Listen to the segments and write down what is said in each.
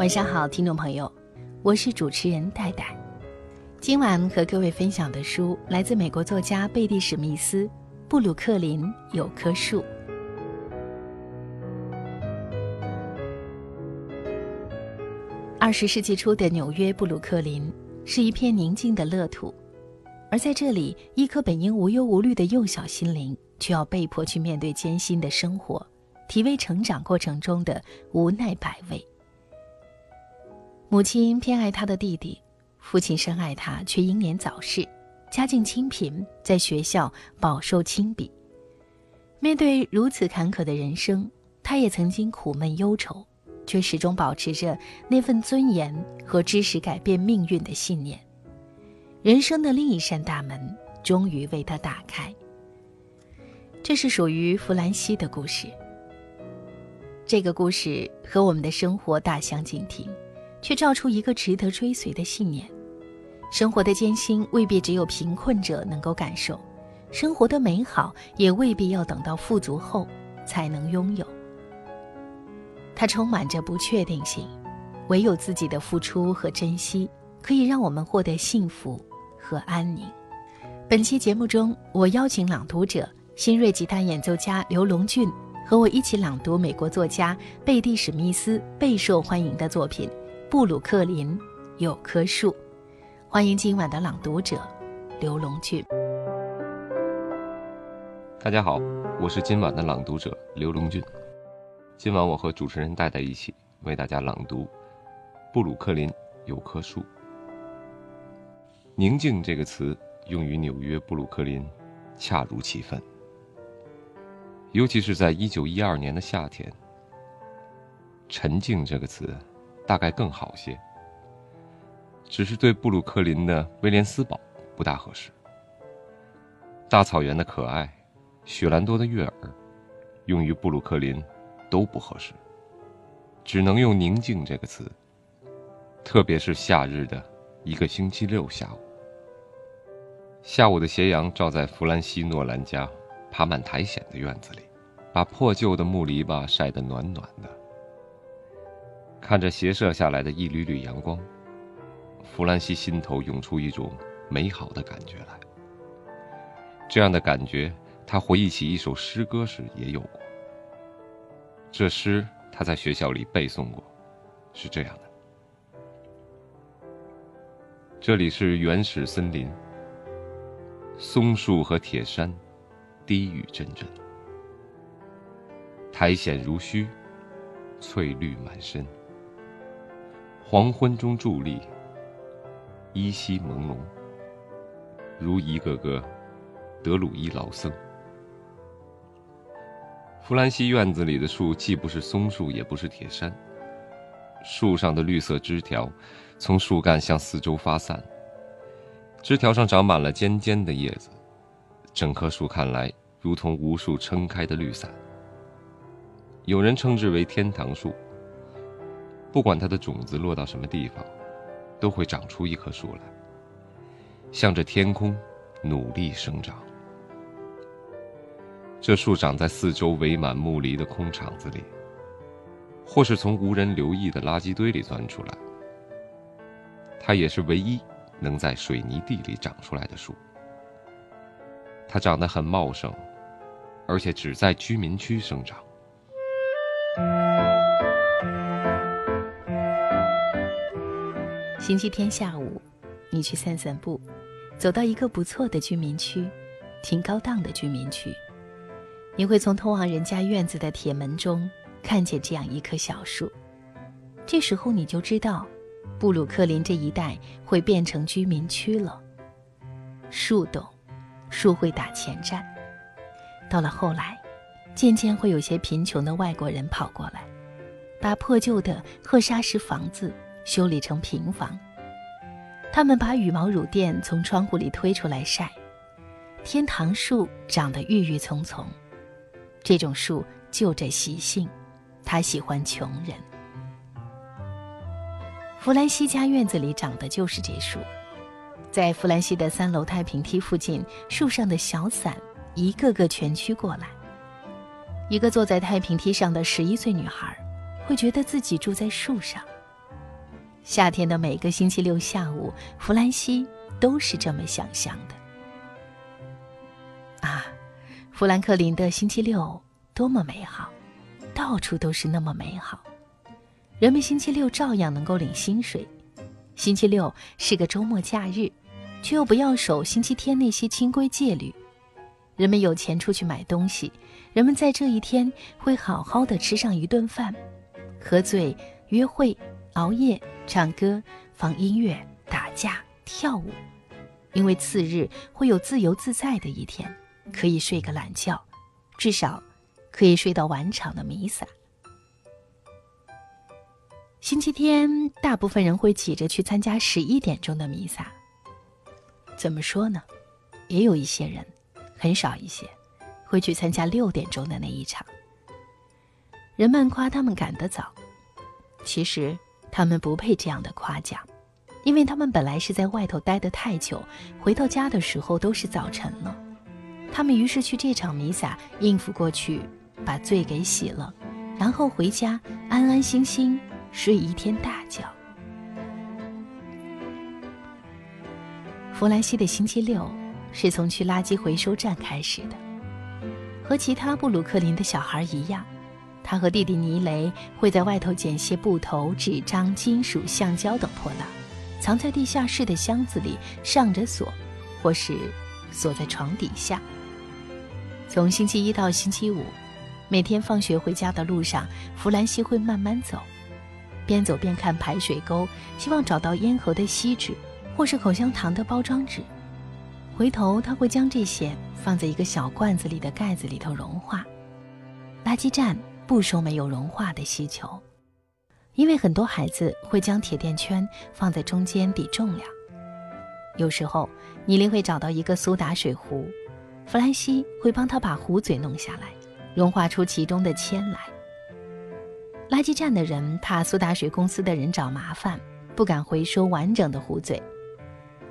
晚上好，听众朋友，我是主持人戴戴。今晚和各位分享的书来自美国作家贝蒂·史密斯，《布鲁克林有棵树》。二十世纪初的纽约布鲁克林是一片宁静的乐土，而在这里，一颗本应无忧无虑的幼小心灵，却要被迫去面对艰辛的生活，体味成长过程中的无奈百味。母亲偏爱他的弟弟，父亲深爱他，却英年早逝，家境清贫，在学校饱受轻鄙。面对如此坎坷的人生，他也曾经苦闷忧愁。却始终保持着那份尊严和知识改变命运的信念。人生的另一扇大门终于为他打开。这是属于弗兰西的故事。这个故事和我们的生活大相径庭，却照出一个值得追随的信念：生活的艰辛未必只有贫困者能够感受，生活的美好也未必要等到富足后才能拥有。它充满着不确定性，唯有自己的付出和珍惜，可以让我们获得幸福和安宁。本期节目中，我邀请朗读者新锐吉他演奏家刘龙俊和我一起朗读美国作家贝蒂·史密斯备受欢迎的作品《布鲁克林有棵树》。欢迎今晚的朗读者刘龙俊。大家好，我是今晚的朗读者刘龙俊。今晚我和主持人戴戴一起为大家朗读《布鲁克林有棵树》。宁静这个词用于纽约布鲁克林，恰如其分。尤其是在一九一二年的夏天。沉静这个词，大概更好些。只是对布鲁克林的威廉斯堡不大合适。大草原的可爱，雪兰多的悦耳，用于布鲁克林。都不合适，只能用“宁静”这个词。特别是夏日的一个星期六下午，下午的斜阳照在弗兰西诺兰家爬满苔藓的院子里，把破旧的木篱笆晒得暖暖的。看着斜射下来的一缕缕阳光，弗兰西心头涌出一种美好的感觉来。这样的感觉，他回忆起一首诗歌时也有过。这诗他在学校里背诵过，是这样的：这里是原始森林，松树和铁杉，低语阵阵，苔藓如须，翠绿满身。黄昏中伫立，依稀朦胧，如一个个德鲁伊老僧。弗兰西院子里的树既不是松树，也不是铁杉。树上的绿色枝条从树干向四周发散，枝条上长满了尖尖的叶子，整棵树看来如同无数撑开的绿伞。有人称之为天堂树。不管它的种子落到什么地方，都会长出一棵树来，向着天空努力生长。这树长在四周围满木篱的空场子里，或是从无人留意的垃圾堆里钻出来。它也是唯一能在水泥地里长出来的树。它长得很茂盛，而且只在居民区生长。星期天下午，你去散散步，走到一个不错的居民区，挺高档的居民区。你会从通往人家院子的铁门中看见这样一棵小树，这时候你就知道，布鲁克林这一带会变成居民区了。树懂，树会打前站。到了后来，渐渐会有些贫穷的外国人跑过来，把破旧的褐砂石房子修理成平房。他们把羽毛乳垫从窗户里推出来晒。天堂树长得郁郁葱葱。这种树就这习性，它喜欢穷人。弗兰西家院子里长的就是这树，在弗兰西的三楼太平梯附近，树上的小伞一个个蜷曲过来。一个坐在太平梯上的十一岁女孩，会觉得自己住在树上，夏天的每个星期六下午，弗兰西都是这么想象的。啊，富兰克林的星期六多么美好，到处都是那么美好。人们星期六照样能够领薪水，星期六是个周末假日，却又不要守星期天那些清规戒律。人们有钱出去买东西，人们在这一天会好好的吃上一顿饭，喝醉、约会、熬夜、唱歌、放音乐、打架、跳舞，因为次日会有自由自在的一天。可以睡个懒觉，至少可以睡到晚场的弥撒。星期天，大部分人会挤着去参加十一点钟的弥撒。怎么说呢？也有一些人，很少一些，会去参加六点钟的那一场。人们夸他们赶得早，其实他们不配这样的夸奖，因为他们本来是在外头待得太久，回到家的时候都是早晨了。他们于是去这场弥撒应付过去，把罪给洗了，然后回家安安心心睡一天大觉。弗兰西的星期六是从去垃圾回收站开始的。和其他布鲁克林的小孩一样，他和弟弟尼雷会在外头捡些布头、纸张、金属、橡胶等破烂，藏在地下室的箱子里，上着锁，或是锁在床底下。从星期一到星期五，每天放学回家的路上，弗兰西会慢慢走，边走边看排水沟，希望找到烟盒的锡纸，或是口香糖的包装纸。回头他会将这些放在一个小罐子里的盖子里头融化。垃圾站不收没有融化的锡球，因为很多孩子会将铁垫圈放在中间抵重量。有时候，尼琳会找到一个苏打水壶。弗兰西会帮他把壶嘴弄下来，融化出其中的铅来。垃圾站的人怕苏打水公司的人找麻烦，不敢回收完整的壶嘴。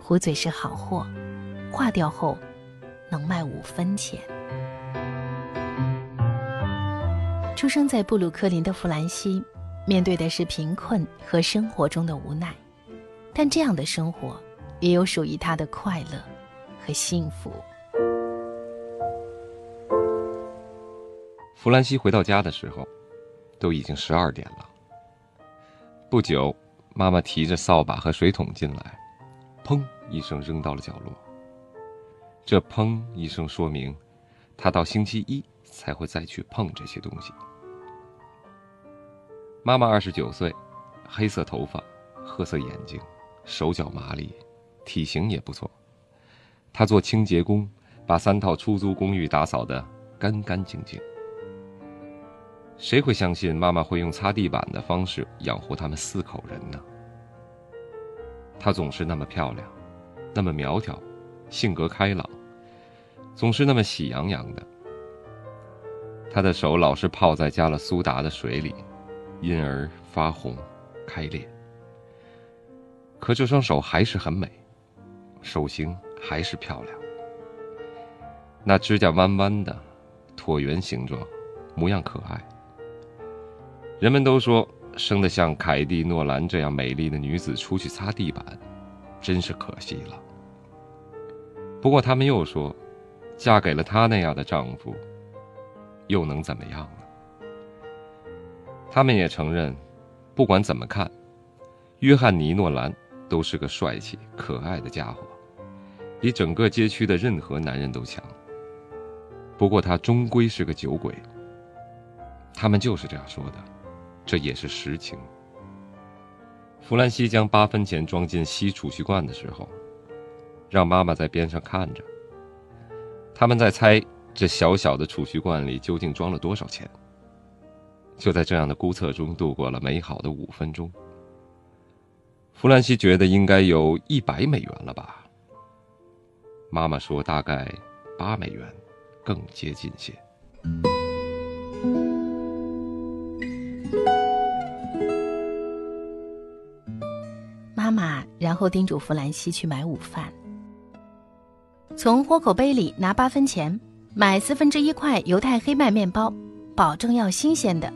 壶嘴是好货，化掉后能卖五分钱。出生在布鲁克林的弗兰西，面对的是贫困和生活中的无奈，但这样的生活也有属于他的快乐和幸福。弗兰西回到家的时候，都已经十二点了。不久，妈妈提着扫把和水桶进来，砰一声扔到了角落。这砰一声说明，她到星期一才会再去碰这些东西。妈妈二十九岁，黑色头发，褐色眼睛，手脚麻利，体型也不错。她做清洁工，把三套出租公寓打扫得干干净净。谁会相信妈妈会用擦地板的方式养活他们四口人呢？她总是那么漂亮，那么苗条，性格开朗，总是那么喜洋洋的。她的手老是泡在加了苏打的水里，因而发红、开裂。可这双手还是很美，手型还是漂亮。那指甲弯弯的，椭圆形状，模样可爱。人们都说，生得像凯蒂·诺兰这样美丽的女子出去擦地板，真是可惜了。不过他们又说，嫁给了她那样的丈夫，又能怎么样呢？他们也承认，不管怎么看，约翰尼·诺兰都是个帅气可爱的家伙，比整个街区的任何男人都强。不过他终归是个酒鬼。他们就是这样说的。这也是实情。弗兰西将八分钱装进锡储蓄罐的时候，让妈妈在边上看着。他们在猜这小小的储蓄罐里究竟装了多少钱。就在这样的估测中度过了美好的五分钟。弗兰西觉得应该有一百美元了吧。妈妈说大概八美元，更接近些。妈妈然后叮嘱弗兰西去买午饭，从豁口杯里拿八分钱买四分之一块犹太黑麦面包，保证要新鲜的。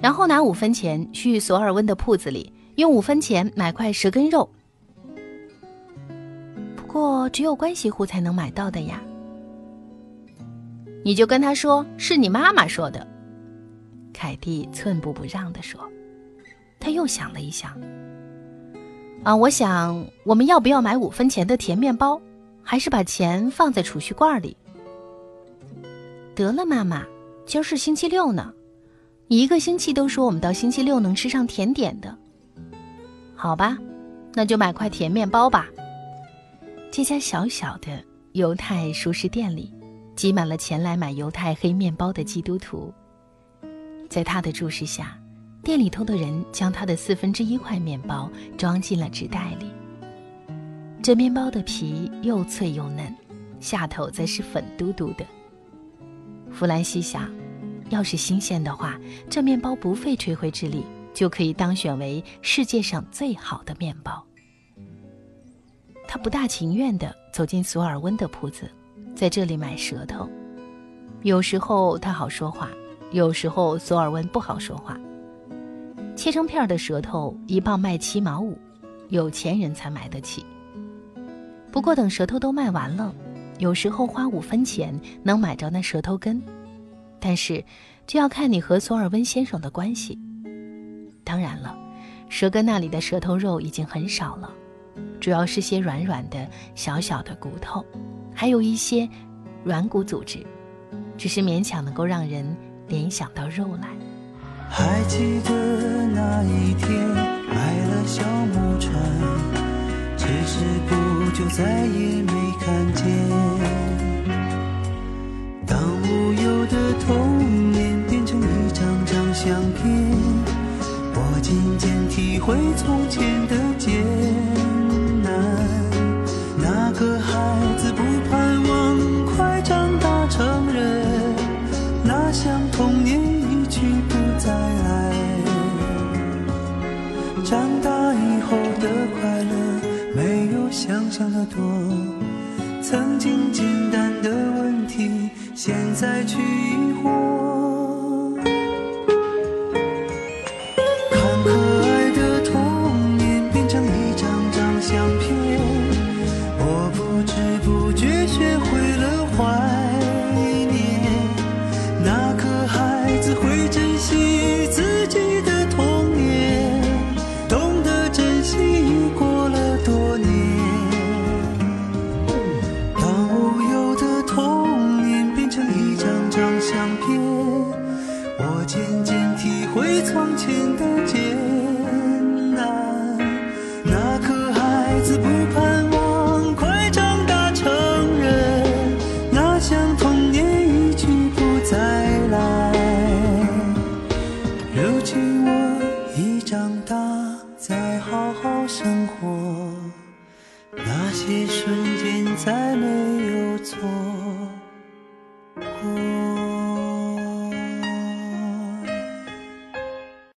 然后拿五分钱去索尔温的铺子里用五分钱买块蛇根肉。不过只有关系户才能买到的呀。你就跟他说是你妈妈说的。凯蒂寸步不让地说。他又想了一想。啊，我想我们要不要买五分钱的甜面包，还是把钱放在储蓄罐里？得了，妈妈，今儿是星期六呢，你一个星期都说我们到星期六能吃上甜点的。好吧，那就买块甜面包吧。这家小小的犹太熟食店里，挤满了前来买犹太黑面包的基督徒。在他的注视下。店里头的人将他的四分之一块面包装进了纸袋里。这面包的皮又脆又嫩，下头则是粉嘟嘟的。弗兰西想，要是新鲜的话，这面包不费吹灰之力就可以当选为世界上最好的面包。他不大情愿地走进索尔温的铺子，在这里买舌头。有时候他好说话，有时候索尔温不好说话。切成片的舌头一磅卖七毛五，有钱人才买得起。不过等舌头都卖完了，有时候花五分钱能买着那舌头根，但是就要看你和索尔温先生的关系。当然了，舌根那里的舌头肉已经很少了，主要是些软软的小小的骨头，还有一些软骨组织，只是勉强能够让人联想到肉来。还记得那一天买了小木船，只是不久再也没看见。回从前的艰难。那个孩子不盼望快长大成人，那像童年一去不。再来，长大以后的快乐没有想象的多。曾经简单的问题，现在却疑惑。